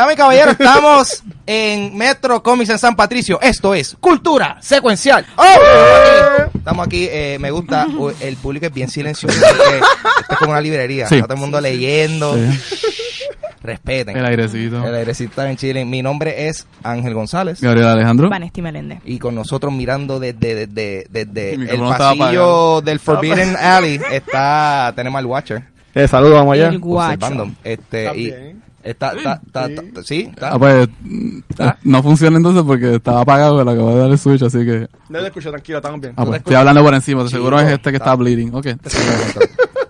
Dame caballero, estamos en Metro Comics en San Patricio. Esto es Cultura Secuencial. ¡Oh! Estamos aquí, eh, me gusta, el público es bien silencioso. Esto es como una librería. Sí. Está todo el mundo leyendo. Sí. Respeten. El airecito. El airecito está en Chile. Mi nombre es Ángel González. Gabriel Alejandro. Vanesti Meléndez. Y con nosotros mirando desde, desde, desde El pasillo del Forbidden Alley está, tenemos al Watcher Eh, saludos, vamos allá. El guacho. observando. Este, Está y está, está, está, está- sí, está. Ah, pues ¿Ah? no funciona entonces porque estaba apagado, pero acabo de dar el switch, así que. No te escucho, tranquilo, estamos bien. Ah, te pues, estoy hablando por encima, de seguro es este que está- está bleeding. Ok.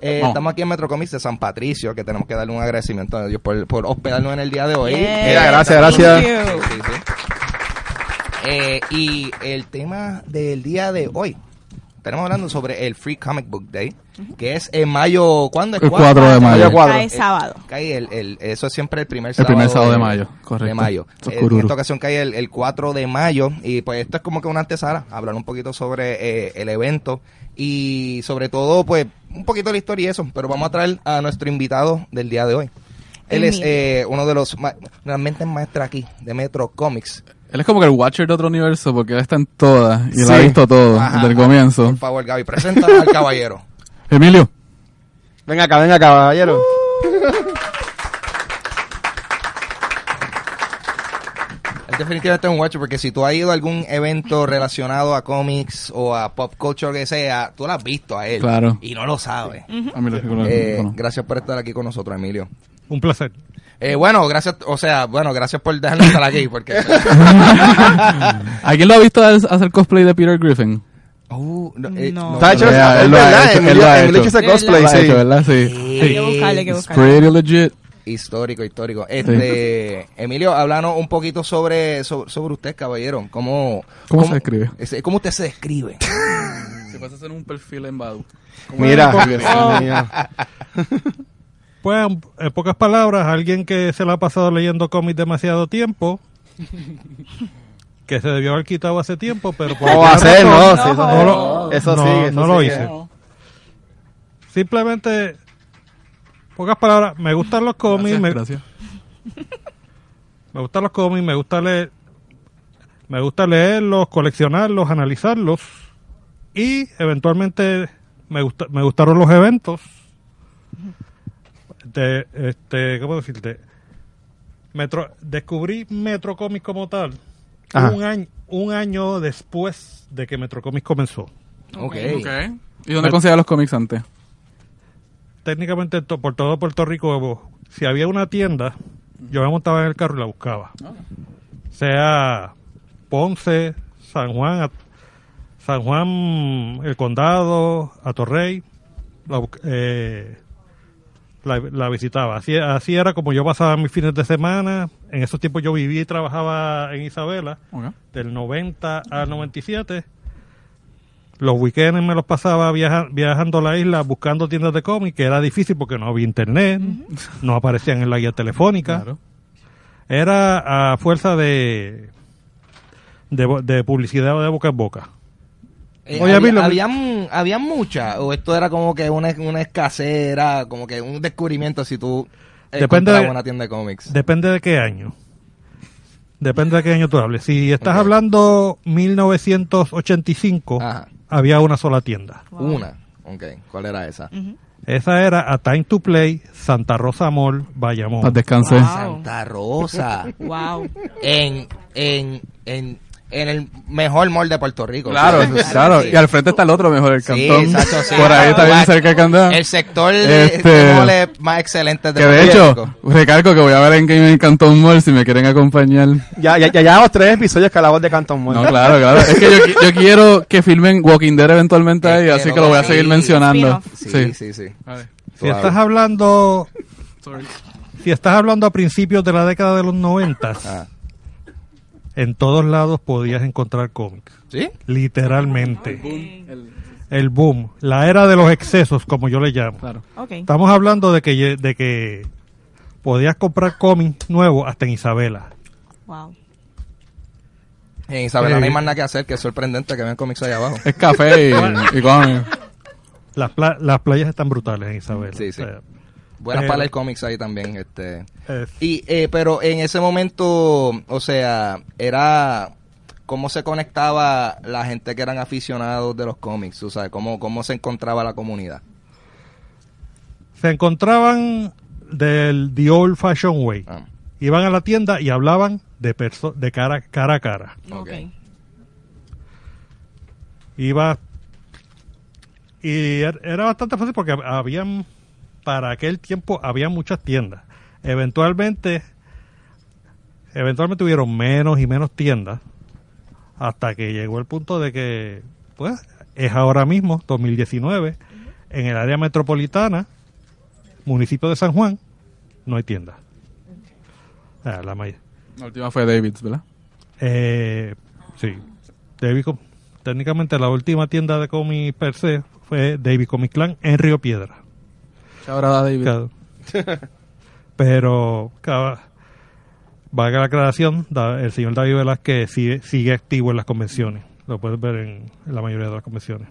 Eh, Vamos. estamos aquí en Metro Comics de San Patricio, que tenemos que darle un agradecimiento a Dios por, por hospedarnos en el día de hoy. Yeah. Mira, gracias, gracias. Sí, sí. Eh, y el tema del día de hoy, tenemos hablando sobre el Free Comic Book Day, que es en mayo, ¿cuándo es? El 4 de mayo. Cae sábado. Cae el, el- eso es siempre el primer El sábado. primer sábado de mayo, correcto. De mayo. Es Eh, en esta ocasión cae el, el 4 de mayo y pues esto es como que una antesala, hablar un poquito sobre eh, el evento y sobre todo pues un poquito de la historia y eso, pero vamos a traer a nuestro invitado del día de hoy. Él es eh, uno de los ma- una mentes maestras aquí de Metro Comics. Él es como que el Watcher de otro universo porque él está en todas y lo Sí. ha visto todo Ajá, desde el comienzo. Por favor, Gaby, presenta al caballero. Emilio. Venga acá, venga acá, caballero. Él definitivamente es un guacho porque si tú has ido a algún evento relacionado a cómics o a pop culture que sea, tú lo has visto a él. Claro. Y no lo sabes. A mí lo recuerdo. Eh, gracias por estar aquí con nosotros, Emilio. Un placer. Eh, bueno, gracias, o sea, bueno, gracias por dejarnos estar aquí porque... ¿Alguien lo ha visto hacer cosplay de Peter Griffin? Uh, no, eh, No. Está hecho, Yeah, es él lo ha verdad, hecho, él Emilio lo ha Emilio hecho. ese cosplay, Lo ha sí. hecho, ¿verdad? Sí. Sí. Hay que buscarle, hay que buscarle. pretty legit. Histórico, histórico. Este, Emilio, háblanos un poquito sobre, sobre, sobre usted, caballero. ¿Cómo, ¿Cómo se describe? ¿Cómo usted se describe? Si puedes hacer un perfil en Badu. Mira, Dios Oh. mío. Pues, en pocas palabras, alguien que se la ha pasado leyendo cómics demasiado tiempo, que se debió haber quitado hace tiempo, pero por No, No, sí, eso, no lo- eso no, sí. eso no lo sí. hice. Simplemente, pocas palabras, me gustan los cómics, Gracias, me, gracias. me gustan los cómics, me gusta leer, me gusta leerlos, coleccionarlos, analizarlos y eventualmente me gusta, me gustaron los eventos. De, este, ¿cómo decirte? Metro, descubrí Metro Comics como tal Ajá. un año, un año después de que Metro Comics comenzó. Ok. Ok. ¿Y dónde conseguías los cómics antes? Técnicamente to- por todo Puerto Rico, si había una tienda, yo me montaba en el carro y la buscaba. Sea Ponce, San Juan, San Juan, el condado, Atorrey, la, eh, la, la visitaba. Así, así era como yo pasaba mis fines de semana. En esos tiempos yo vivía y trabajaba en Isabela, del 90 al 97. Los weekends me los pasaba viaja- viajando a la isla buscando tiendas de cómics, que era difícil porque no había internet, no aparecían en la guía telefónica. Claro. Era a fuerza de, de, de publicidad de boca en boca. Eh, Oye, había, habían, habían muchas, o esto era como que una, una escasez, era como que un descubrimiento si tú eh, Depende de- una tienda de cómics. Depende de qué año. Depende de qué año tú hables. Si estás hablando 1985, Ajá, había una sola tienda. Wow. una. Ok, ¿cuál era esa? Esa era A Time to Play, Santa Rosa Mall, Bayamón. Paz descanse. Wow. Santa Rosa. Wow. en, en, en, en el mejor mall de Puerto Rico. Claro, Sí. claro. Sí. Y al frente está el otro mejor, el Sí, cantón. exacto, sí. Por ahí está bien cerca del cantón. El sector de, Este- de malls más excelente de Que de hecho, Rico. recalco que voy a ver en Game en Cantón Mall si me quieren acompañar. Ya, ya, ya llevamos tres episodios que hablamos de Canton Mall. No, claro, claro. Es que yo, qui- yo quiero que filmen Walking Dead eventualmente ahí, así que lo voy a sí. seguir mencionando. Sí, sí, sí. Si estás hablando, si estás hablando a principios de la década de los 90, Ah. En todos lados podías encontrar cómics. ¿Sí? Literalmente. El boom, la era de los excesos, como yo le llamo. Claro. Ok. Estamos hablando de que de que podías comprar cómics nuevos hasta en Isabela. Wow. En Isabela no hay Eh, más nada que hacer, que es sorprendente que vean cómics ahí abajo. Es café y, y cómics. Las, pla- las playas están brutales en Isabela. Sí, sí. O sea, Buenas para el cómics ahí también, este. Eh, Y, eh, pero en ese momento, o sea, era cómo se conectaba la gente que eran aficionados de los cómics, o sea, cómo, cómo se encontraba la comunidad. se encontraban del The Old Fashion Way. Ah, Iban a la tienda y hablaban de, perso de cara, cara a cara. ok. Iba y er- era bastante fácil porque hab- habían para aquel tiempo había muchas tiendas. Eventualmente eventualmente hubieron menos y menos tiendas hasta que llegó el punto de que pues es ahora mismo 2019 en el área metropolitana municipio de San Juan no hay tiendas. Ah, la última fue David's, ¿verdad? eh, sí. David técnicamente la última tienda de cómics per se fue David Comic Clan en Río Piedra. Ahora David. Cada- Pero, cada, valga la aclaración, el señor David Velázquez sigue, sigue activo en las convenciones. Lo puedes ver en, en la mayoría de las convenciones.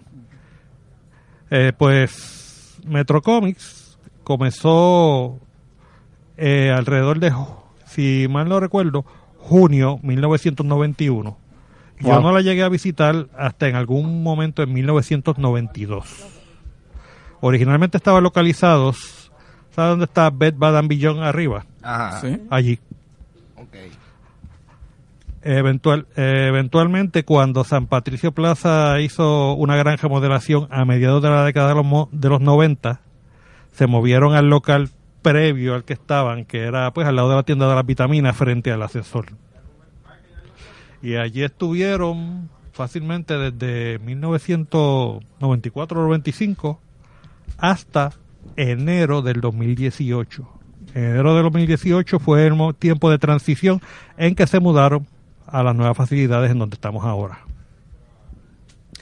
Eh, pues, Metro Comics comenzó eh, alrededor de, si mal no recuerdo, junio 1991. Yo Wow. no la llegué a visitar hasta en algún momento en 1992. Originalmente estaban localizados, ¿sabes dónde está Bed Bath and Beyond arriba? Ajá. Sí. Allí. Eventual, eh, eventualmente, cuando San Patricio Plaza hizo una gran remodelación a mediados de la década de los, mo- de los 90, se movieron al local previo al que estaban, que era pues al lado de la tienda de las vitaminas frente al ascensor. Y allí estuvieron fácilmente desde 1994 o 95 hasta enero del 2018. En enero del 2018 fue el tiempo de transición en que se mudaron a las nuevas facilidades en donde estamos ahora.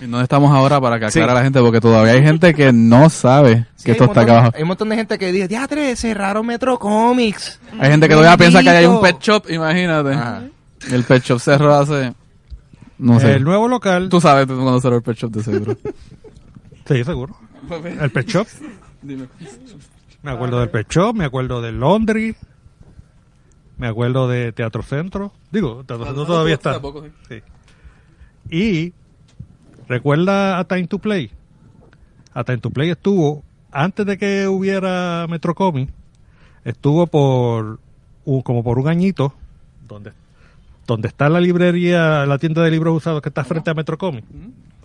¿Y dónde estamos ahora para que aclare Sí. a la gente? Porque todavía hay gente que no sabe Sí, que esto está acá abajo. Hay un montón de gente que dice, diatre, cerraron Metro Comics. Hay gente que todavía piensa que hay un pet shop, imagínate. Ajá. El pet shop cerró hace... No sé. El nuevo local, Tú sabes tú cuando cerró el pet shop de seguro. sí, seguro. El Pet Shop, me acuerdo del Pet Shop, me acuerdo del Laundry, me acuerdo de Teatro Centro. Digo, Teatro Centro todavía está. Sí. Y recuerda a Time to Play. A Time to Play estuvo antes de que hubiera Metrocomic, estuvo por un- como por un añito donde donde está la librería, la tienda de libros usados que está frente a Metrocomic.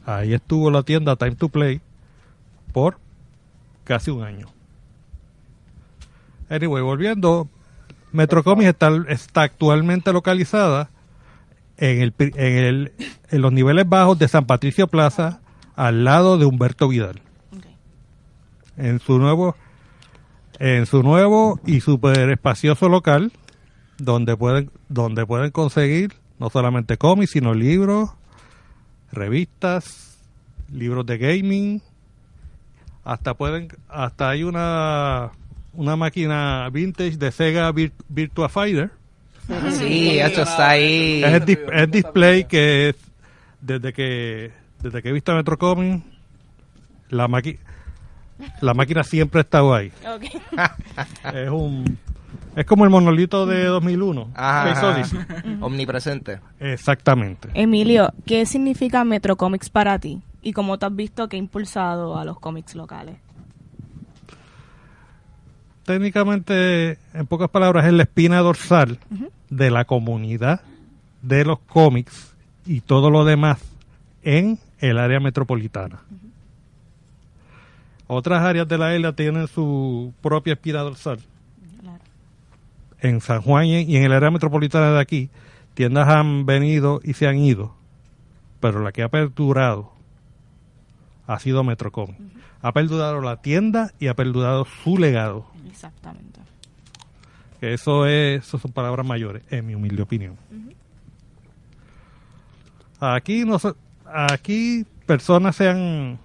Ahí estuvo la tienda Time to Play por casi un año. Anyway, volviendo, Metrocomics está, está actualmente localizada en, el, en, el, en los niveles bajos de San Patricio Plaza, al lado de Humberto Vidal. En su nuevo, en su nuevo y super espacioso local, donde pueden, donde pueden conseguir no solamente cómics, sino libros, revistas, libros de gaming, hasta pueden, hasta hay una una máquina vintage de Sega Vir- Virtua Fighter. Sí, eso está ahí. Es el, dis- es display que es- desde que desde que he visto Metro Comics, la máquina la máquina siempre ha estado ahí. Es un es como el monolito de 2001. Ajá, ajá. Omnipresente. Exactamente. Emilio, ¿qué significa Metro Comics para ti? ¿Y cómo te has visto que ha impulsado a los cómics locales? técnicamente, en pocas palabras, es la espina dorsal de la comunidad de los cómics y todo lo demás en el área metropolitana. Otras áreas de la isla tienen su propia espina dorsal. Claro. En San Juan y y en el área metropolitana de aquí, tiendas han venido y se han ido, pero la que ha perdurado ha sido Metrocom. Ha perdurado la tienda y ha perdurado su legado. Exactamente. Que eso es, eso son palabras mayores, en mi humilde opinión. Aquí no aquí personas se han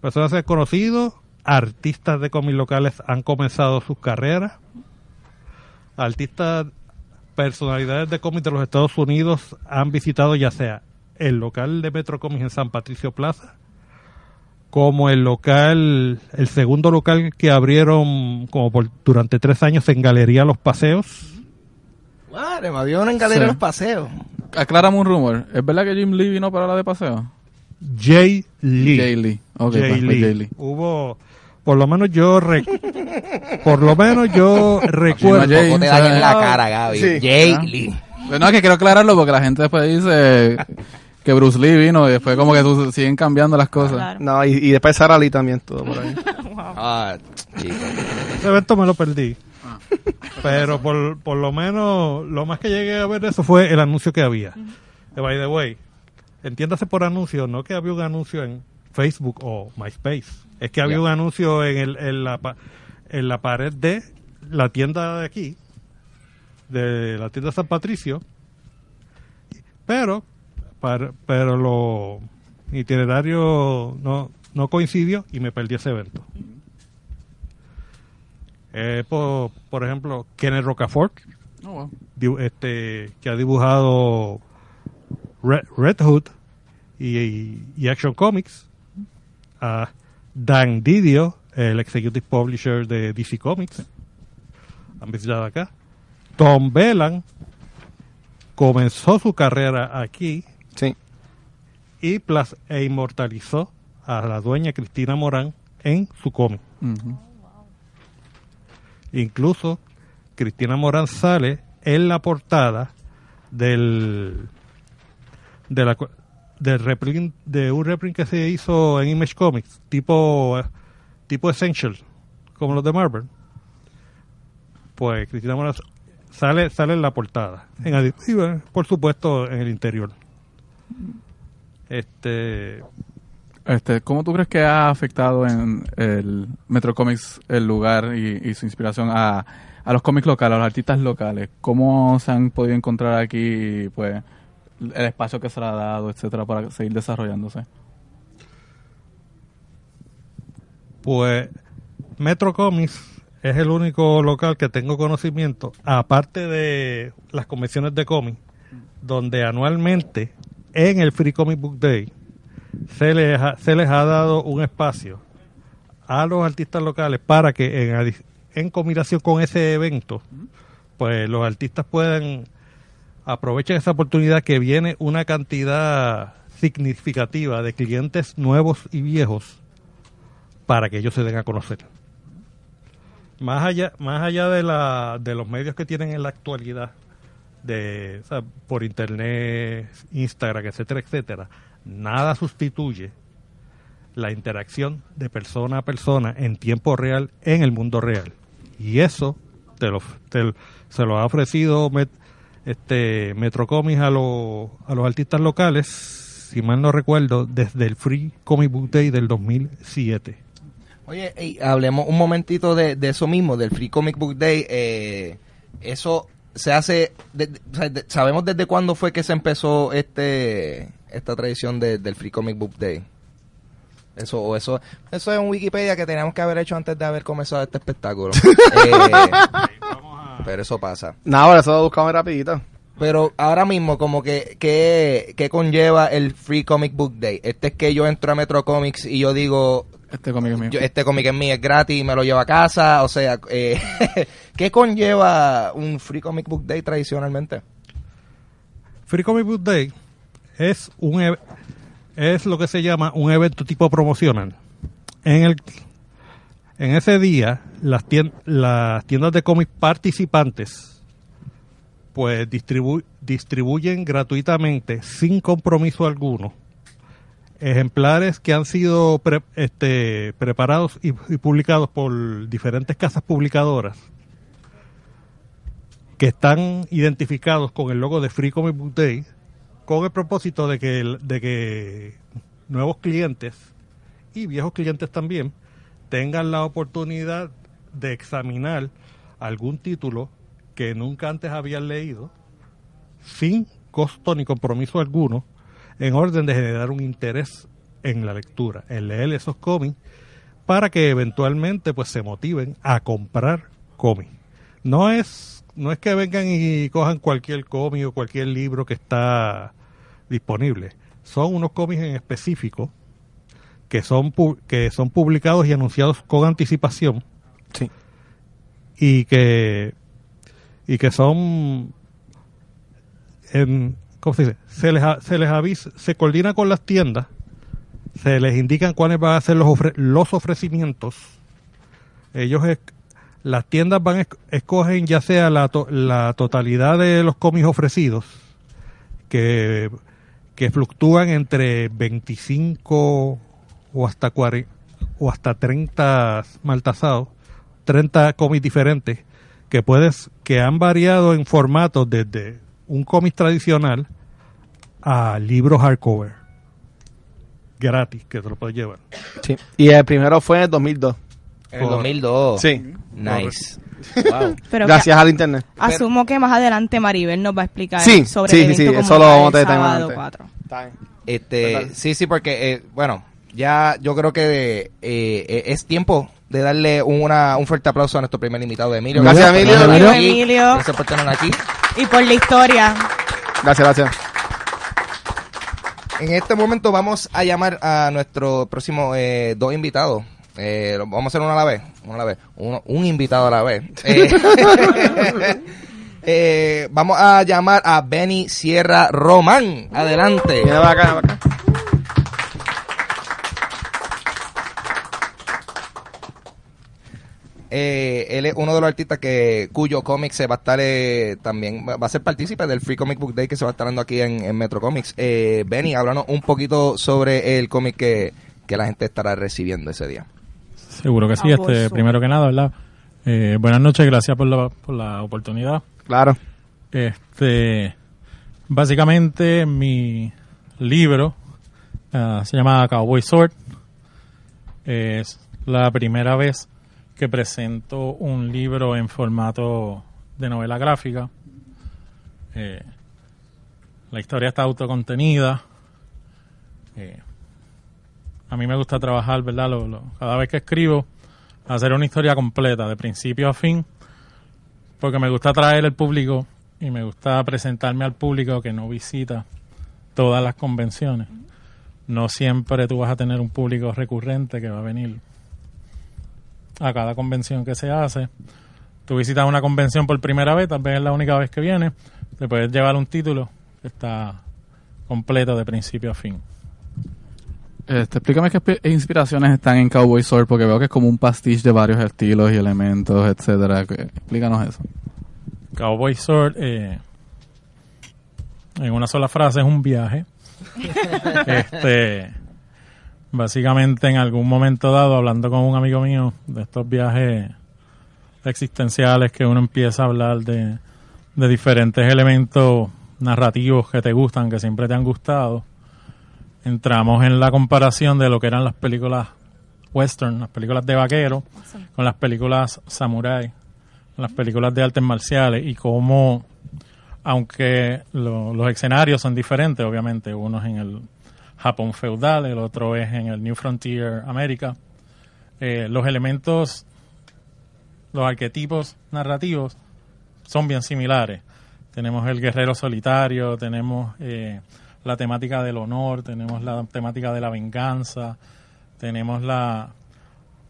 personas se han conocido, artistas de cómics locales han comenzado sus carreras, artistas, personalidades de cómics de los Estados Unidos han visitado ya sea el local de Metro Comics en San Patricio Plaza como el local, el segundo local que abrieron como por, durante tres años en Galería Los Paseos. Madre, me había una en Galería Sí. los paseos. Aclárame un rumor. ¿Es verdad que Jim Lee vino para la de paseo? Jay Lee. Jay Lee. Ok, Jay pues, pues, Lee. Jay Lee. Hubo, por lo menos yo, re- por lo menos yo recuerdo. Jay. Tampoco te dan en la cara, Gaby. sí. Jay Ah. Lee. Pero no, es que quiero aclararlo porque la gente después dice que Bruce Lee vino y después como que tú- siguen cambiando las cosas. Claro. No, y, y después Sara Lee también, todo por ahí. Ah, chico. Ese evento me lo perdí. Pero por, por lo menos, lo más que llegué a ver de eso fue el anuncio que había. Que, by the way, entiéndase por anuncio, no que había un anuncio en Facebook o MySpace. Es que había un anuncio en, el, en, la, en la pared de la tienda de aquí, de la tienda San Patricio. Pero, para- pero lo mi itinerario no, no coincidió y me perdí ese evento. Eh, por, por ejemplo, Kenneth Rocafort, Oh, wow. este, que ha dibujado Red, Red Hood y, y- y Action Comics. A Dan Didio, el executive publisher de DC Comics. Han visitado acá. Tom Bellan comenzó su carrera aquí. Y plas- e inmortalizó a la dueña Cristina Morán en su cómic. Incluso Cristina Morán sale en la portada del de la del reprint, de un reprint que se hizo en Image Comics, tipo tipo Essential, como los de Marvel. Pues Cristina Morán sale sale en la portada, en por supuesto en el interior. Este Este, ¿Cómo tú crees que ha afectado en el Metro Comics el lugar y, y su inspiración a, a los cómics locales, a los artistas locales? ¿Cómo se han podido encontrar aquí pues el espacio que se le ha dado, etcétera, para seguir desarrollándose? Pues Metro Comics es el único local que tengo conocimiento, aparte de las convenciones de cómics, donde anualmente en el Free Comic Book Day se les ha, se les ha dado un espacio a los artistas locales para que en, combinación con ese evento, pues los artistas puedan aprovechar esa oportunidad que viene una cantidad significativa de clientes nuevos y viejos para que ellos se den a conocer. Más allá, más allá de, la, de los medios que tienen en la actualidad, de, por internet, Instagram, etcétera, etcétera, nada sustituye la interacción de persona a persona en tiempo real en el mundo real. Y eso te lo, te- se lo ha ofrecido Met- este Metro Comics a, los a los artistas locales, si mal no recuerdo, desde el Free Comic Book Day del 2007. Oye, ey, hablemos un momentito de, de eso mismo, del Free Comic Book Day. eh, eso se hace, de- de- sabemos desde cuándo fue que se empezó este esta tradición de- del Free Comic Book Day. Eso, o eso, eso es un Wikipedia que teníamos que haber hecho antes de haber comenzado este espectáculo. Eh, pero eso pasa. Nada, ahora eso lo buscamos rapidito. Pero ahora mismo, como que, que, que conlleva el Free Comic Book Day. Este es que yo entro a Metro Comics y yo digo, Este cómic es mío. yo- este cómic es mío, es gratis y me lo llevo a casa. O sea, eh, ¿qué conlleva un Free Comic Book Day tradicionalmente? Free Comic Book Day es un e- es lo que se llama un evento tipo promocional. En el en ese día las las tiendas de cómics participantes pues distribu- distribuyen gratuitamente sin compromiso alguno ejemplares que han sido este, preparados y, y publicados por diferentes casas publicadoras que están identificados con el logo de Free Comic Book Day con el propósito de que, de que nuevos clientes y viejos clientes también tengan la oportunidad de examinar algún título que nunca antes habían leído sin costo ni compromiso alguno en orden de generar un interés en la lectura, en leer esos cómics para que eventualmente pues se motiven a comprar cómics. No es no es que vengan y cojan cualquier cómic o cualquier libro que está disponible. Son unos cómics en específico que son que son publicados y anunciados con anticipación Sí. y que y que son en, ¿cómo se les, se les avisa, se coordina con las tiendas, se les indican cuáles van a ser los, ofre- los ofrecimientos. Ellos, las tiendas van escogen ya sea la, to- la totalidad de los cómics ofrecidos, que, que fluctúan entre 25 o hasta 40, o hasta 30 maltazados, 30 cómics diferentes que puedes que han variado en formatos desde un cómic tradicional a libros hardcover gratis que te lo puedes llevar. Sí. Y el primero fue en el 2002. En el 2002. Sí. Nice. Wow. Pero Gracias al internet. asumo que más adelante Maribel nos va a explicar Sí, sobre sí, el sí, evento sí, como eso lo vamos a sábado adelante. 4. Este, Total. sí, sí, porque, eh, bueno, ya yo creo que eh, eh, es tiempo de darle una, un fuerte aplauso a nuestro primer invitado, Emilio. Gracias, Emilio. Emilio. Gracias por tenernos aquí. Y por la historia. Gracias, gracias. En este momento vamos a llamar a nuestro próximo eh, dos invitados. Eh, vamos a hacer uno a la vez. Uno a la vez. Uno- un invitado a la vez. Eh, eh, vamos a llamar a Benny Sierra Román. Adelante. Acá, para acá. Eh, él es uno de los artistas que cuyo cómic se va a estar eh, también va a ser partícipe del Free Comic Book Day que se va a estar dando aquí en, en Metro Comics. Eh, Benny, háblanos un poquito sobre el cómic que, que la gente estará recibiendo ese día. Seguro que sí. Ah, Este, pues, primero que nada, ¿verdad? Eh, buenas noches, gracias por la, por la oportunidad. Claro. Este, básicamente mi libro ah, se llama Cowboy Sword. Es la primera vez que presento un libro en formato de novela gráfica. Eh, la historia está autocontenida. Eh, a mí me gusta trabajar, ¿verdad? Lo- lo- cada vez que escribo, hacer una historia completa, de principio a fin, porque me gusta atraer al público y me gusta presentarme al público que no visita todas las convenciones. No siempre tú vas a tener un público recurrente que va a venir a cada convención que se hace. Tú visitas una convención por primera vez, tal vez es la única vez que vienes, te puedes llevar un título que está completo de principio a fin. Este, explícame qué inspiraciones están en Cowboy Sword, porque veo que es como un pastiche de varios estilos y elementos, etcétera. Explícanos eso. Cowboy Sword, eh, en una sola frase, es un viaje. este, básicamente, en algún momento dado, hablando con un amigo mío de estos viajes existenciales, que uno empieza a hablar de, de diferentes elementos narrativos que te gustan, que siempre te han gustado, entramos en la comparación de lo que eran las películas western, las películas de vaquero, con las películas samurai las películas de artes marciales y cómo, aunque lo- los escenarios son diferentes, obviamente, uno es en el Japón feudal, el otro es en el New Frontier América, eh, los elementos, los arquetipos narrativos son bien similares. Tenemos el guerrero solitario, tenemos eh, la temática del honor, tenemos la temática de la venganza, tenemos la,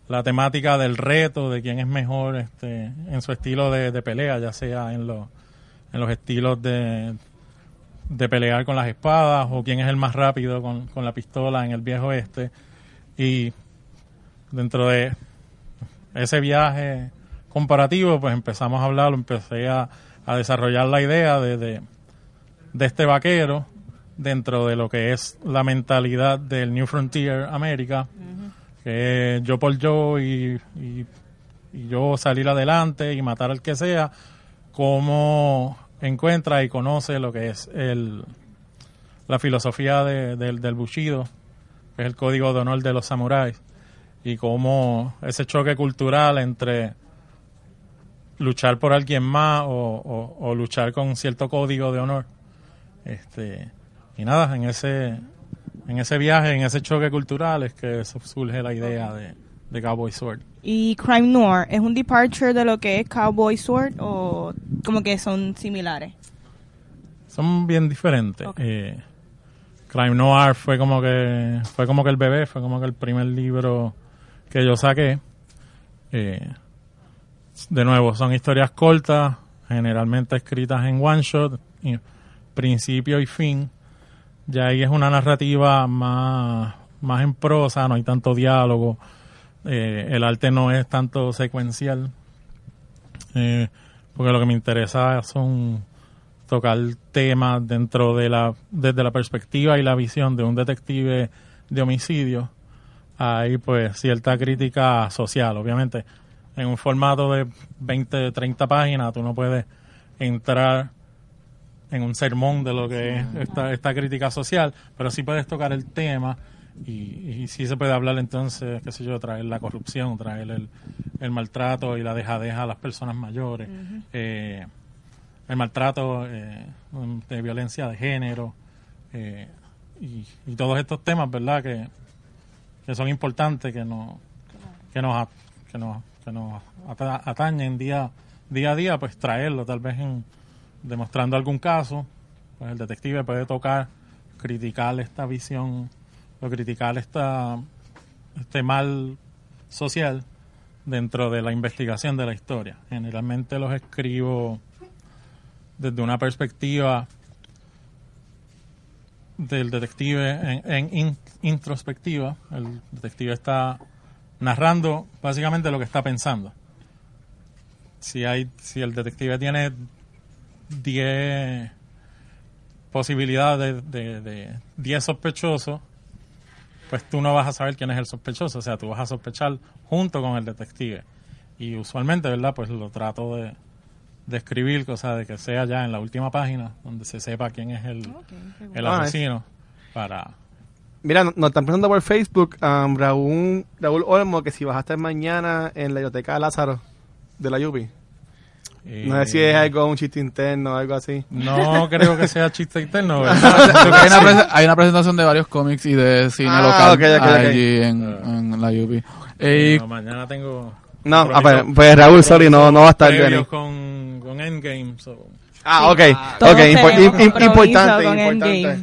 la temática del reto, de quién es mejor este, en su estilo de, de pelea, ya sea en, los en los estilos de, de pelear con las espadas o quién es el más rápido con, con la pistola en el viejo este. Y dentro de ese viaje comparativo, pues empezamos a hablar, empecé a, a desarrollar la idea de, de, de este vaquero dentro de lo que es la mentalidad del New Frontier América, que yo por yo y, y- y yo salir adelante y matar al que sea, cómo encuentra y conoce lo que es el, la filosofía de- del, del Bushido, que es el código de honor de los samuráis, y cómo ese choque cultural entre luchar por alguien más o, o- o luchar con cierto código de honor. Este, y nada, en ese, en ese viaje, en ese choque cultural es que su- surge la idea de, de Cowboy Sword. ¿Y Crime Noir es un departure de lo que es Cowboy Sword o como que son similares? Son bien diferentes. Eh, Crime Noir fue como que fue como que el bebé, fue como que el primer libro que yo saqué. Eh, de nuevo, son historias cortas, generalmente escritas en one shot, y principio y fin. Ya ahí es una narrativa más, más en prosa, no hay tanto diálogo, eh, el arte no es tanto secuencial, eh, porque lo que me interesa son tocar temas dentro de la, desde la perspectiva y la visión de un detective de homicidio. Hay pues cierta crítica social, obviamente. En un formato de 20, 30 páginas, tú no puedes entrar en un sermón de lo que es esta, esta crítica social, pero sí puedes tocar el tema y, y sí se puede hablar entonces, qué sé yo, traer la corrupción, traer el, el maltrato y la dejadeja a las personas mayores, eh, el maltrato eh, de violencia de género eh, y, y todos estos temas, ¿verdad? Que, que son importantes, que, no, que nos, que nos, que nos ata- atañen día, día a día, pues traerlo, tal vez en, demostrando algún caso, pues el detective puede tocar, criticar esta visión o criticar esta, este mal social dentro de la investigación de la historia. Generalmente los escribo desde una perspectiva del detective en, en in- introspectiva. El detective está narrando básicamente lo que está pensando. Si hay, si el detective tiene 10 posibilidades de, de 10 sospechosos, pues tú no vas a saber quién es el sospechoso, o sea, tú vas a sospechar junto con el detective. Y usualmente, ¿verdad? Pues lo trato de, de escribir, cosa de que sea ya en la última página, donde se sepa quién es el, el Ah, asesino, para... Mira, nos nos están preguntando por Facebook, um, Raúl, Raúl Olmo, que si vas a estar mañana en la biblioteca de Lázaro de la Yupi. No sé si es eh, algo, un chiste interno o algo así. No creo que sea chiste interno, hay, una hay una presentación de varios cómics y de cine Ah, local ok, ok, ok. allí en, en la UP. Eh, No, mañana tengo... No, ah, pues, pues Raúl, sorry, no, no va a estar bien. con, con Endgame, so- Ah, ok. Todos Ok, impo- tenemos im- im- compromiso importante, importante.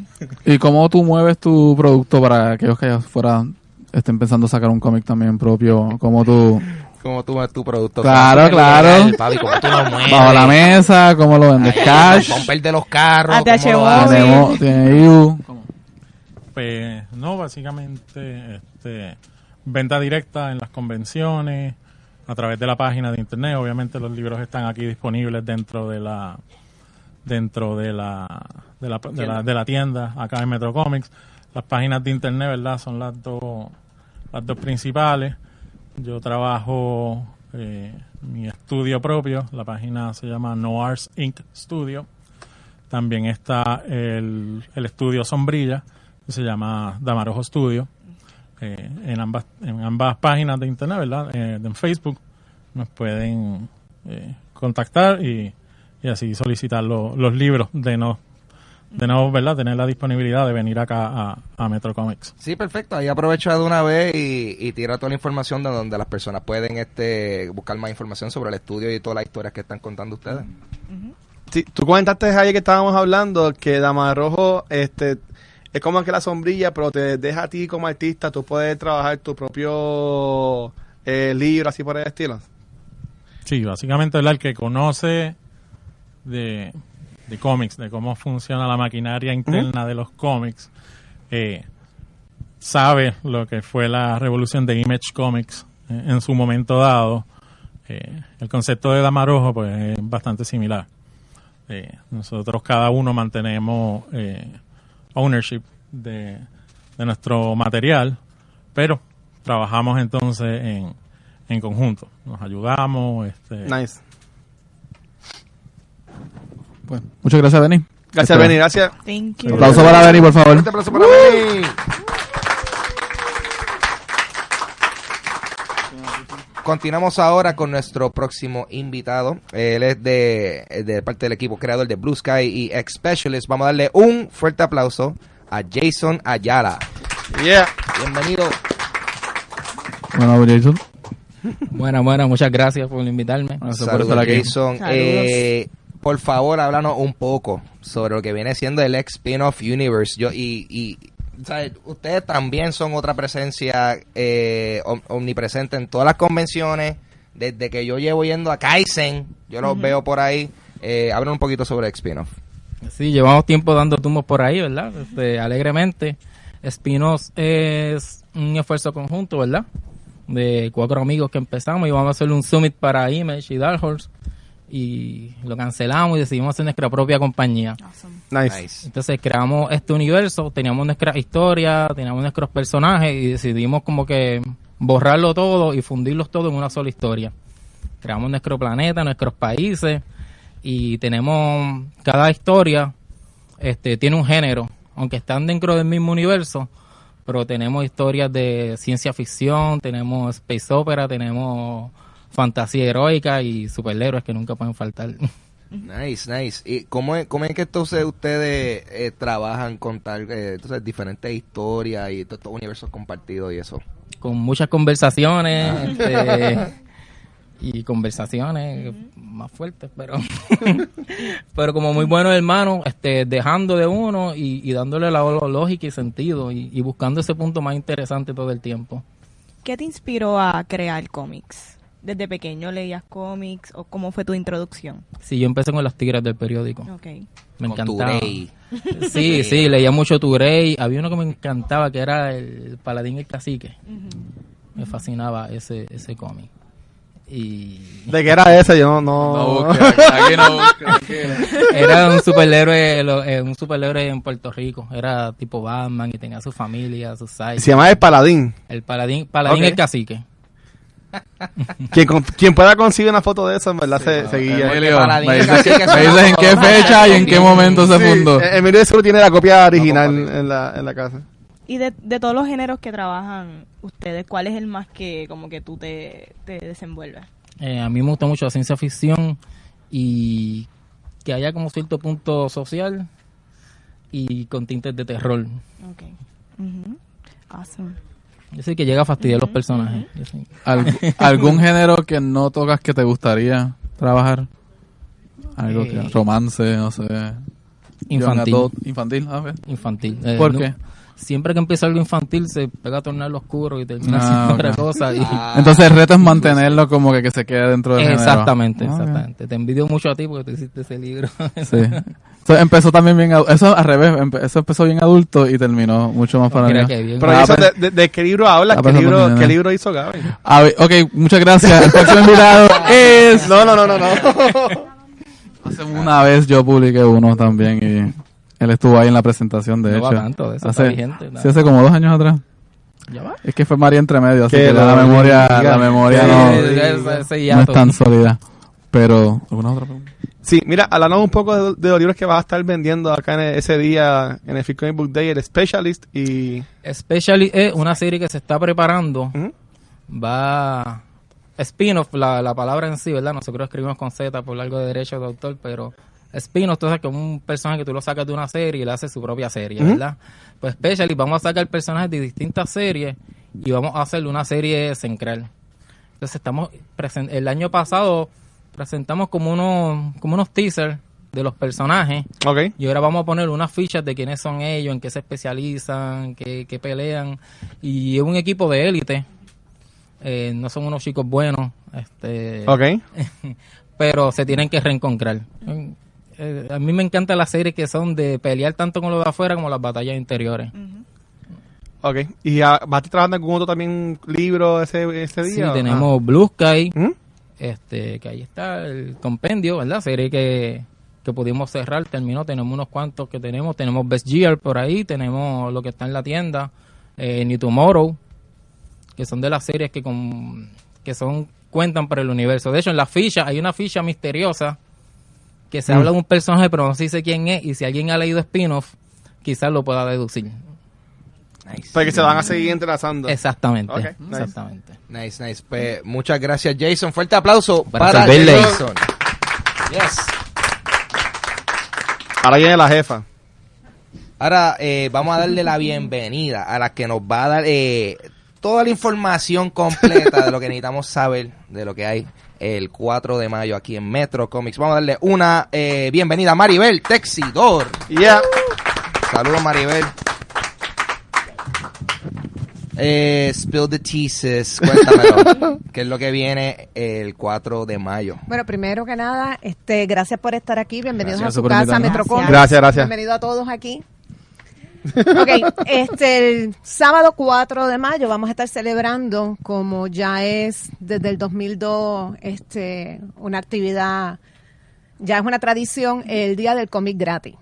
¿Y cómo tú mueves tu producto para aquellos que allá afuera estén pensando sacar un cómic también propio? ¿Cómo tú, Como tú ves tu producto. Claro, claro. papi, como tú lo mueves. bajo la mesa? ¿Cómo lo vendes? ¿Cash? El bumper de los carros. ATH cómo tiene. Pues no, básicamente este, venta directa en las convenciones, a través de la página de internet. Obviamente los libros están aquí disponibles dentro de la dentro de la de la, de la, de la tienda acá en Metro Comics. Las páginas de internet, ¿verdad? Son las dos las dos principales. Yo trabajo eh, mi estudio propio. La página se llama Noars Inc. Studio. También está el, estudio Sombrilla, que se llama Damarojo Studio. Eh, en, ambas, en ambas páginas de internet, ¿verdad? Eh, en Facebook nos pueden eh, contactar y, y así solicitar lo- los libros de no, de no, ¿verdad? Tener la disponibilidad de venir acá a, a Metro Comics. Sí, perfecto. Ahí aprovecha de una vez y, y tira toda la información de donde las personas pueden este buscar más información sobre el estudio y todas las historias que están contando ustedes. Sí, tú comentaste ayer que estábamos hablando que Dama Rojo este, es como que la sombrilla, pero te deja a ti como artista, tú puedes trabajar tu propio eh, libro, así por el estilo. Sí, básicamente ¿verdad? el que conoce de, de cómics, de cómo funciona la maquinaria interna de los cómics, eh, sabe lo que fue la revolución de Image Comics eh, en su momento dado. Eh, el concepto de Damarojo pues, es bastante similar. Eh, nosotros cada uno mantenemos eh, ownership de, de nuestro material, pero trabajamos entonces en, en conjunto. Nos ayudamos. Este, Nice. Bueno, muchas gracias, Benny. Gracias, Benny, gracias. Thank Un you. aplauso para Benny, por favor. Fuerte aplauso para Benny. Continuamos ahora con nuestro próximo invitado. Él es de, de parte del equipo creador de Blue Sky y Ex Specialist. Vamos a darle un fuerte aplauso a Jason Ayala. Yeah. Bienvenido. Bueno, Jason. Bueno, bueno, muchas gracias por invitarme. Gracias por Saludos, estar aquí. Jason. Saludos. Eh, por favor, háblanos un poco sobre lo que viene siendo el ex spin-off universe. Yo, y, y ustedes también son otra presencia eh, om- omnipresente en todas las convenciones. Desde que yo llevo yendo a Kaizen, yo los veo por ahí. Eh, hablen un poquito sobre el spin-off. Sí, llevamos tiempo dando tumbos por ahí, ¿verdad? Este, alegremente. Espinos es un esfuerzo conjunto, ¿verdad? De cuatro amigos que empezamos y vamos a hacer un summit para Image y Dark Horse. Y lo cancelamos y decidimos hacer nuestra propia compañía. Awesome. Nice. Nice. Entonces creamos este universo, teníamos nuestra historia, teníamos nuestros personajes y decidimos como que borrarlo todo y fundirlos todo en una sola historia. Creamos nuestro planeta, nuestros países y tenemos cada historia este tiene un género, aunque están dentro del mismo universo, pero tenemos historias de ciencia ficción, tenemos space opera, tenemos fantasía heroica y superhéroes que nunca pueden faltar. Nice, nice. ¿Y cómo es, cómo es que entonces ustedes eh, trabajan con tal, eh, entonces, diferentes historias y todos estos universos compartidos y eso? con muchas conversaciones este, y conversaciones más fuertes, pero pero como muy buenos hermanos, este, dejando de uno y, y dándole la lógica y sentido y, y buscando ese punto más interesante todo el tiempo. ¿Qué te inspiró a crear cómics? ¿Desde pequeño leías cómics o cómo fue tu introducción? Sí, yo empecé con las tigres del periódico. Ok. Me Con encantaba. Turey. Sí, sí, leía mucho Turey. Había uno que me encantaba que era el Paladín y el Cacique. Me fascinaba ese, ese cómic. Y ¿De qué era ese? Yo no... No busques, aquí no. Era un superhéroe, eh, un superhéroe en Puerto Rico. Era tipo Batman y tenía su familia, sus sites. Se llama El Paladín. El paladín, paladín el cacique. Quien, con- quien pueda conseguir una foto de eso, en verdad, se, se guía. Emilio, me dices, en qué fecha y en qué momento se Sí, fundó. Emilio seguro tiene la copia original compartir. en la, en la casa. Y de, de todos los géneros que trabajan ustedes, ¿cuál es el más que como que tú te, te desenvuelves? Eh, a mí me gusta mucho la ciencia ficción y que haya como cierto punto social y con tintes de terror. Ok. Ujú. Awesome. Yo sé que llega a fastidiar los personajes. Alg- ¿Algún género que no tocas que te gustaría trabajar? Algo que Eh, romance, no sé. Infantil. infantil, a ver. Infantil. Eh, ¿Por no- qué? Siempre que empieza algo infantil se pega a tornar lo oscuro y termina Ah, haciendo otra cosa. Y, Entonces el reto es mantenerlo como que, que se quede dentro del género. exactamente, Ah, exactamente. Te envidio mucho a ti porque tú hiciste ese libro. Sí. Eso empezó también bien, eso al revés, empe- eso empezó bien adulto y terminó mucho más para Mira mí. Pero Ah, eso, pues- de, de- ¿de qué libro hablas? Ah, ¿Qué pues, libro, pues, ¿Qué no. libro hizo Gaby? A ver, ok, muchas gracias. El próximo invitado es... No, no, no, no, no. Hace una vez yo publiqué uno también y él estuvo ahí en la presentación, de No hecho. va tanto, eso está hace, vigente, sí, hace como dos años atrás. Ya va. Es que fue María entre medio, así Que la memoria, la memoria no, no es tan sólida. Pero, ¿alguna otra pregunta? Sí, mira, hablando un poco de, de los libros que vas a estar vendiendo acá en ese día en el Free Comic Book Day, el Specialist y... Especially es una serie que se está preparando. Va. Spin-off, la, la palabra en sí, ¿verdad? Nosotros escribimos con Z por algo de derecho de autor, pero spin-off, tú sabes que es un personaje que tú lo sacas de una serie y le haces su propia serie. ¿verdad? Pues Specially, vamos a sacar personajes de distintas series y vamos a hacer una serie central. Entonces, estamos. El año pasado presentamos como unos, como unos teasers de los personajes. Ok. Y ahora vamos a poner unas fichas de quiénes son ellos, en qué se especializan, qué, qué pelean. Y es un equipo de élite. Eh, no son unos chicos buenos, este, Ok. pero se tienen que reencontrar. Eh, a mí me encantan las series que son de pelear tanto con lo de afuera como las batallas interiores. Ok. ¿Y ah, vas a estar trabajando en algún otro también libro ese, ese Sí, día? tenemos Blue Sky, Ah. ¿Mm? Este, que ahí está el compendio, ¿verdad? Serie que, que pudimos cerrar, terminó, tenemos unos cuantos que tenemos, tenemos Best Year por ahí, tenemos lo que está en la tienda, eh, New Tomorrow, que son de las series que con, que son cuentan para el universo. De hecho, en la ficha hay una ficha misteriosa que se Mm. habla de un personaje, pero no se dice quién es, y si alguien ha leído spin-off, quizás lo pueda deducir. Porque se van a seguir entrelazando. Exactamente, nice. exactamente. Nice, nice. Pues, muchas gracias, Jason. Fuerte aplauso Para para, servirle. Jason. Yes. Ahora viene la jefa. Ahora eh, vamos a darle la bienvenida a la que nos va a dar eh, toda la información completa de lo que necesitamos saber de lo que hay el 4 de mayo aquí en Metro Comics. Vamos a darle una eh, bienvenida a Maribel Texidor. Yeah. Saludos Maribel. Eh, spill the teases, cuéntamelo. ¿Qué es lo que viene el 4 de mayo? Bueno, primero que nada, este, gracias por estar aquí. Bienvenidos Gracias a su casa. Metrocom. Gracias, gracias. Bienvenido a todos aquí. Ok, este, el sábado 4 de mayo vamos a estar celebrando, como ya es desde el 2002, este, una actividad, ya es una tradición, el Día del Cómic Gratis.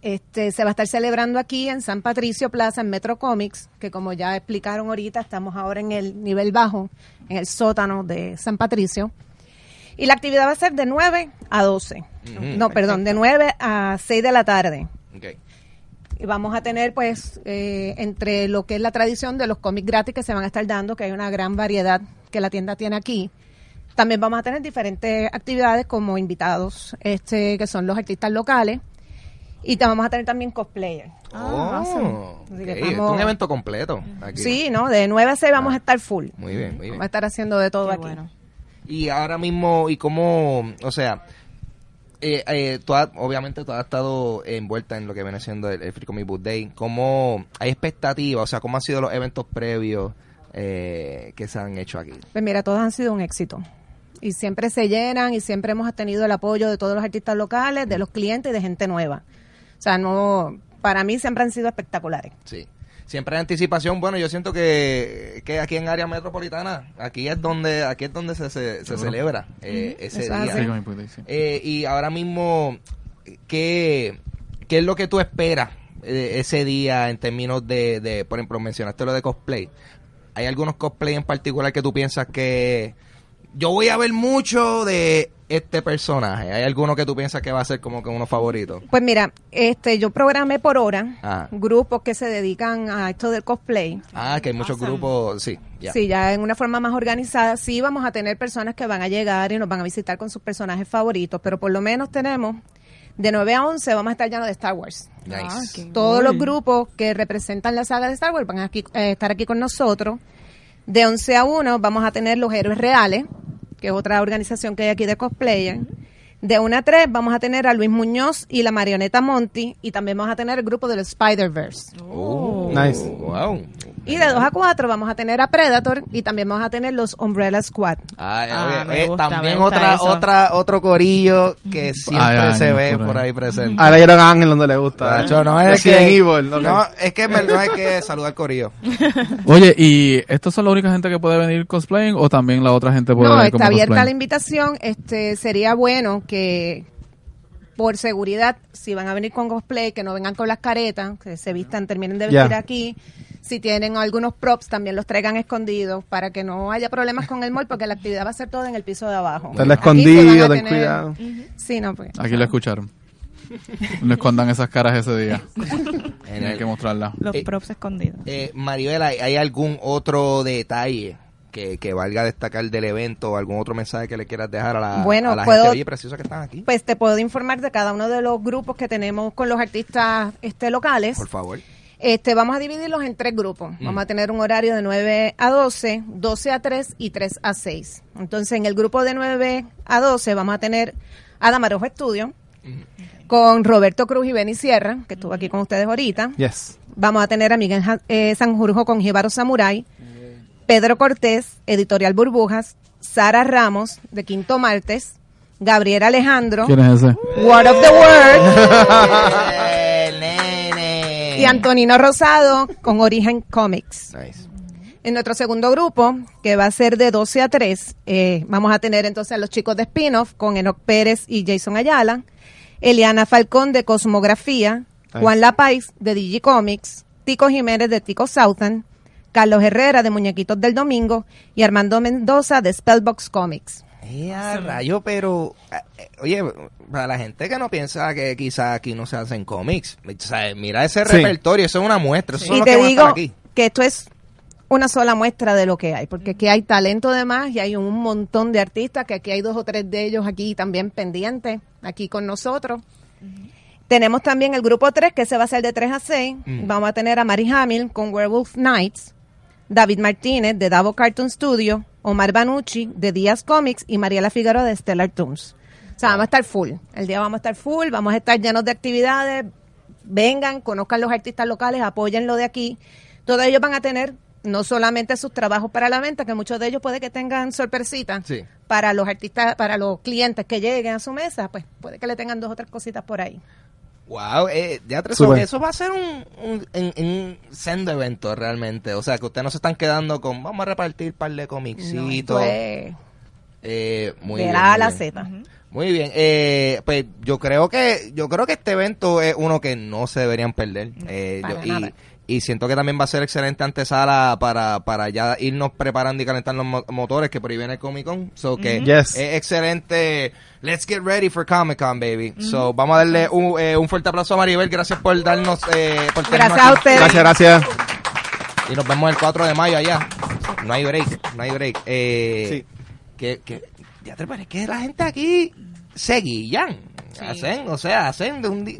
Este, se va a estar celebrando aquí en San Patricio Plaza, en Metro Comics, que como ya explicaron ahorita, estamos ahora en el nivel bajo, en el sótano de San Patricio. Y la actividad va a ser de 9 a 12. Ujú. No, perdón, de 9 a 6 de la tarde. Y vamos a tener, pues, eh, entre lo que es la tradición de los cómics gratis que se van a estar dando, que hay una gran variedad que la tienda tiene aquí. También vamos a tener diferentes actividades como invitados, este, que son los artistas locales. Y te vamos a tener también cosplayers. Ah, Oh, Así que ok, esto es un evento completo. aquí. Sí, ¿no? De 9 a 6 vamos Ah. a estar full. Muy bien, muy bien. Vamos a estar haciendo de todo Qué aquí. bueno. Y ahora mismo, ¿y cómo, o sea, eh, eh, tú has- obviamente tú has estado envuelta en lo que viene siendo el, el Free Comic Book Day. ¿Cómo hay expectativas? O sea, ¿cómo han sido los eventos previos eh, que se han hecho aquí? Pues mira, todos han sido un éxito. Y siempre se llenan y siempre hemos tenido el apoyo de todos los artistas locales, de los clientes y de gente nueva. O sea, no, para mí siempre han sido espectaculares. Sí. Siempre hay anticipación. Bueno, yo siento que, que aquí en área metropolitana, aquí es donde aquí es donde se, se, se celebra eh, ese día. Sí. Eh, y ahora mismo, ¿qué, qué es lo que tú esperas eh, ese día en términos de, de, por ejemplo, mencionaste lo de cosplay? ¿Hay algunos cosplay en particular que tú piensas que yo voy a ver mucho de este personaje? ¿Hay alguno que tú piensas que va a ser como que uno favorito? Pues mira, este, yo programé por hora Ah. grupos que se dedican a esto del cosplay. Ah, que hay muchos grupos, sí, ya. Sí, ya en una forma más organizada, sí vamos a tener personas que van a llegar y nos van a visitar con sus personajes favoritos, pero por lo menos tenemos de 9 a 11 vamos a estar llenos de Star Wars. Nice. Ah, Todos cool. los grupos que representan la saga de Star Wars van a aquí- eh, estar aquí con nosotros. De 11 a 1 vamos a tener los héroes reales, que es otra organización que hay aquí de cosplayer. De 1 a 3 vamos a tener a Luis Muñoz y la marioneta Monty y también vamos a tener el grupo de los Spider-Verse. Oh, Nice. Wow. Y de 2 a 4 vamos a tener a Predator y también vamos a tener los Umbrella Squad. Ay, Ah, me eh, gusta, también me gusta otra, eso. otra, otro corillo que siempre Ay, ay, se no, ve por por ahí. presente. Ahora era Ángel donde le gusta. Tacho, no es que, Evil, no, es que verdad hay que saludar corillo. Oye, ¿y estos son la única gente que puede venir cosplaying o también la otra gente puede No, venir como está abierta la invitación. Este sería bueno que por seguridad, si van a venir con cosplay, que no vengan con las caretas, que se vistan, terminen de vestir aquí. Si tienen algunos props, también los traigan escondidos para que no haya problemas con el mall, porque la actividad va a ser toda en el piso de abajo. Van escondido, ten cuidado. Sí, no, pues. Aquí lo escucharon. No escondan esas caras ese día. En Tienen el- que mostrarlas. Los Eh, props escondidos. eh, Maribel, ¿hay, hay algún otro detalle que, que valga destacar del evento o algún otro mensaje que le quieras dejar a la, Bueno, a la puedo- gente? Oye, preciosa que están aquí. Pues te puedo informar de cada uno de los grupos que tenemos con los artistas este, locales. Por favor. Este, vamos a dividirlos en tres grupos. Mm. Vamos a tener un horario de 9 a 12, 12 a 3 y 3 a 6. Entonces, en el grupo de 9 a 12 vamos a tener a Damarojo Estudio con Roberto Cruz y Benny Sierra, que estuvo aquí con ustedes ahorita. Yes. Vamos a tener a Miguel Ja- eh, Sanjurjo con Jíbaro Samurai, Pedro Cortés, Editorial Burbujas, Sara Ramos, de Quinto Martes, Gabriel Alejandro, ¿Quién es ese? Word of the nene. y Antonino Rosado con Origen Comics. Nice. En nuestro segundo grupo, que va a ser de 12 a 3, eh, vamos a tener entonces a los chicos de spin-off con Enoch Pérez y Jason Ayala, Eliana Falcón de Cosmografía, Nice. Juan Lapais de Digicomics, Tico Jiménez de Tico Southern, Carlos Herrera de Muñequitos del Domingo y Armando Mendoza de Spellbox Comics. Eh, a rayo, pero eh, eh, oye, para la gente que no piensa que quizás aquí no se hacen cómics, o sea, mira ese Sí. repertorio, eso es una muestra, eso y los te que a estar digo aquí. que esto es una sola muestra de lo que hay, porque aquí hay talento de más y hay un montón de artistas, que aquí hay dos o tres de ellos aquí también pendientes, aquí con nosotros. Tenemos también el grupo 3, que se va a hacer de 3 a 6. Mm. Vamos a tener a Mary Hamill con Werewolf Nights, David Martínez de Davo Cartoon Studio, Omar Banucci de Díaz Comics y Mariela Figueroa de Stellar Toons. O sea, vamos a estar full. El día vamos a estar full, vamos a estar llenos de actividades. Vengan, conozcan los artistas locales, apóyenlo de aquí. Todos ellos van a tener no solamente sus trabajos para la venta, que muchos de ellos puede que tengan sorpresitas Sí. para los artistas, para los clientes que lleguen a su mesa, pues puede que le tengan dos o tres cositas por ahí. Wow, eh, ya tres Súper. eso va a ser un, un, un- un sendo evento realmente. O sea, que ustedes no se están quedando con vamos a repartir un par de No, comicitos. es eh, muy de bien, muy A a la. Z. Muy bien, eh, pues yo creo que yo creo que este evento es uno que no se deberían perder Eh, yo- y, y siento que también va a ser excelente antesala para, para ya irnos preparando y calentar los mo- motores que por ahí viene el Comic Con. So que Yes. es excelente. Let's get ready for Comic Con, baby. So vamos a darle un, eh, un fuerte aplauso a Maribel. Gracias por darnos, eh, por Gracias a ustedes. Gracias, gracias. Y nos vemos el 4 de mayo allá. No hay break, no hay break. Eh, Que, que, ya te parece que la gente aquí se guillan. Hacen, o sea, hacen de un día.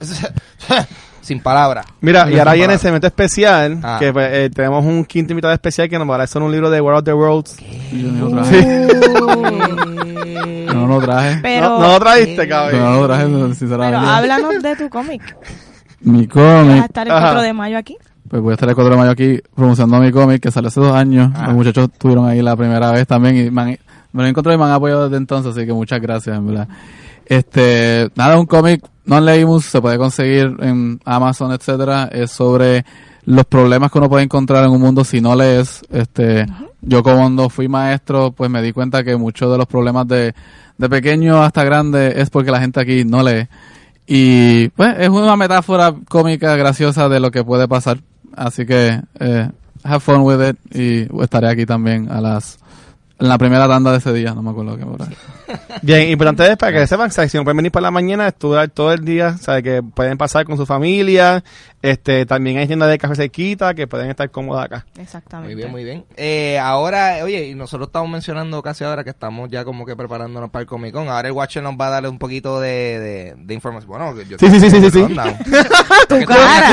Sin palabras. Mira, y ahora viene el segmento especial, Ah. que pues, eh, tenemos un quinto invitado especial que nos va a sobre un libro de World of the Worlds. Yo no lo traje. Yo no lo traje. Pero, no, no lo trajiste, cabrón. no lo traje, pero sinceramente. háblanos de tu cómic. Mi Vas a cómic. estar el Ajá. 4 de mayo aquí. Pues voy a estar el 4 de mayo aquí promocionando mi cómic que salió hace dos años. Los muchachos estuvieron ahí la primera vez también y me, han- me lo encontré y me han apoyado desde entonces, así que muchas gracias, en verdad. Este, nada, un cómic non-legimus, se puede conseguir en Amazon, etcétera. Es sobre los problemas que uno puede encontrar en un mundo si no lees. Este, yo cuando fui maestro, pues me di cuenta que muchos de los problemas de, de pequeño hasta grande es porque la gente aquí no lee. Y pues es una metáfora cómica, graciosa de lo que puede pasar. Así que eh, have fun with it y estaré aquí también a las en la primera tanda de ese día, no me acuerdo qué hora. Bien, importante es para que sepan, ¿sabes? si no pueden venir por la mañana, estudiar todo el día, ¿sabes? que pueden pasar con su familia, este, también hay tiendas de café cerquita que pueden estar cómodas acá. Exactamente. Muy bien, muy bien. Eh, ahora, oye, y nosotros estamos mencionando casi ahora que estamos ya como que preparándonos para el Comic Con. Ahora el Watcher nos va a darle un poquito de, de, de información. Bueno, yo Sí, sí, sí, sí, sí, sí. Tu cara.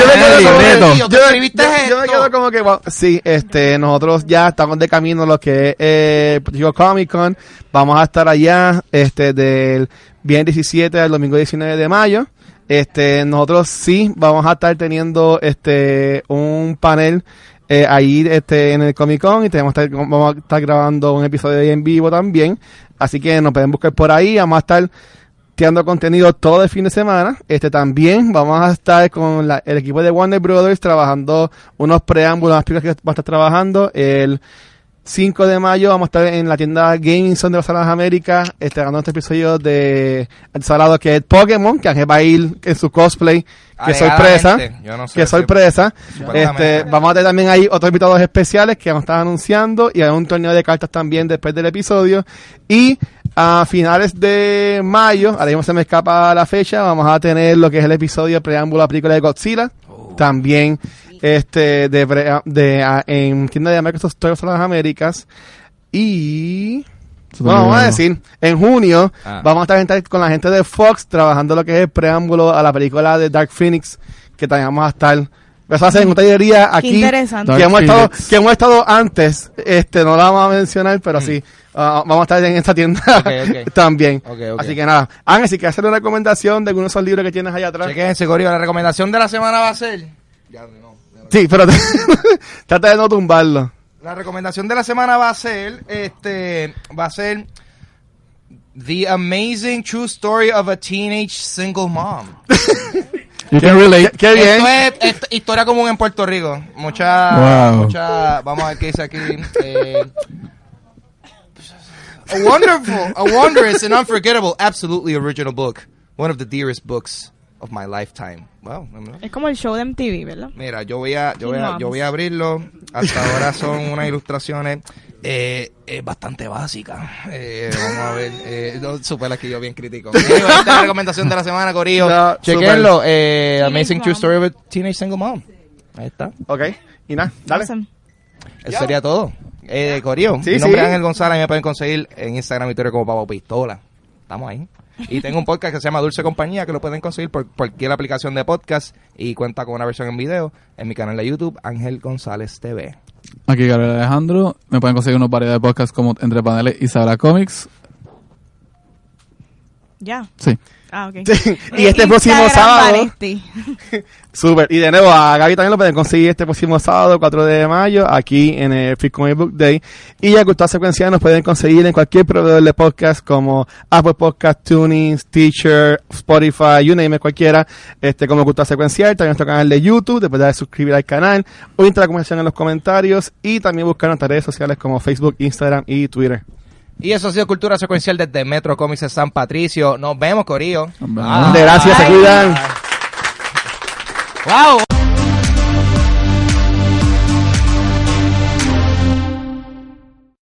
Yo me quedo como que- wow, sí, este, nosotros ya estamos de camino lo que es eh, Rico Comic Con. Vamos a estar allá, este, del viernes 17 al domingo 19 de mayo. Este, nosotros sí vamos a estar teniendo, este, un panel eh, ahí, este, en el Comic Con y tenemos estar- vamos a estar grabando un episodio ahí en vivo también. Así que nos pueden buscar por ahí. Vamos a estar tirando contenido todo el fin de semana. Este también vamos a estar con la- el equipo de Warner Brothers trabajando unos preámbulos, unas películas que va a estar trabajando. El 5 de mayo vamos a estar en la tienda Gaming Zone de los Salas Américas, este, grabando este episodio de El Salado que es Pokémon, que Ángel va a ir en su cosplay. Qué sorpresa. Alegadamente. Yo no sé Qué si- sorpresa. Este, vamos a tener también ahí otros invitados especiales que vamos a estar anunciando y hay un torneo de cartas también después del episodio. Y a finales de mayo, ahora mismo se me escapa la fecha, vamos a tener lo que es el episodio preámbulo a la película de Godzilla. También este de, pre- de, a- en tienda de Microsoft Toys R Us Américas. Y bueno, vamos a decir, en junio Ah. vamos a estar con la gente de Fox trabajando lo que es el preámbulo a la película de Dark Phoenix, que también vamos a estar. Eso va a ser en una tallería Qué aquí interesante. que hemos, estado, que hemos estado antes, este no la vamos a mencionar, pero sí, ah, vamos a estar en esta tienda Mm. Ok, ok. también. Ok, ok. Así que nada, Ángel, si quieres hacer una recomendación de algunos de esos libros que tienes allá atrás. Chequense, Corio. La recomendación de la semana va a ser. Ya no. Sí, pero trata de no tumbarlo. La recomendación de la semana va a ser, este, va a ser The Amazing True Story of a Teenage Single Mom. You can relate. Qué, qué bien. Esto es, esto- historia común en Puerto Rico. Mucha, Wow. mucha, vamos a ver qué dice aquí. eh, a wonderful, a wondrous and unforgettable, absolutely original book. One of the dearest books of my lifetime. Wow. Es como el show de MTV, ¿verdad? Mira, yo voy a, yo voy a, yo voy a abrirlo. Hasta ahora son unas ilustraciones eh, eh, bastante básicas. Eh, vamos a ver. Eh, no, super aquí yo bien crítico. Anyway, esta es la recomendación de la semana, Corillo. No, Chequenlo. Eh, Amazing True. Story of a Teenage Single Mom. Ahí está. Ok, y nada, dale. Awesome. Eso sería todo. Eh, Corillo. Sí, mi nombre sí. es Ángel González. Me pueden conseguir en Instagram y Twitter como Pavo Pistola. Estamos ahí. Y tengo un podcast que se llama Dulce Compañía, que lo pueden conseguir por cualquier aplicación de podcast y cuenta con una versión en video en mi canal de YouTube, Ángel González TV. Aquí Gabriel Alejandro. Me pueden conseguir unos variedad de podcasts como Entre Paneles y Sabra Comics. Ya. Sí. Ah, ok. Sí, y Eh, este próximo sábado. Super. Y de nuevo, a Gaby también lo pueden conseguir este próximo sábado, 4 de mayo, aquí en el Free Comic Book Day. Y a Cultura Secuencial nos pueden conseguir en cualquier proveedor de podcast como Apple Podcast, Tuning, Stitcher, Spotify, you name it, cualquiera, este, como Cultura Secuencial. También nuestro canal de YouTube, después de suscribir al canal, o conversación en los comentarios, y también buscar nuestras redes sociales como Facebook, Instagram y Twitter. Y eso ha sido Cultura Secuencial desde Metro Comics de San Patricio. Nos vemos, Corillo. Vemos. Gracias, se cuidan. Wow.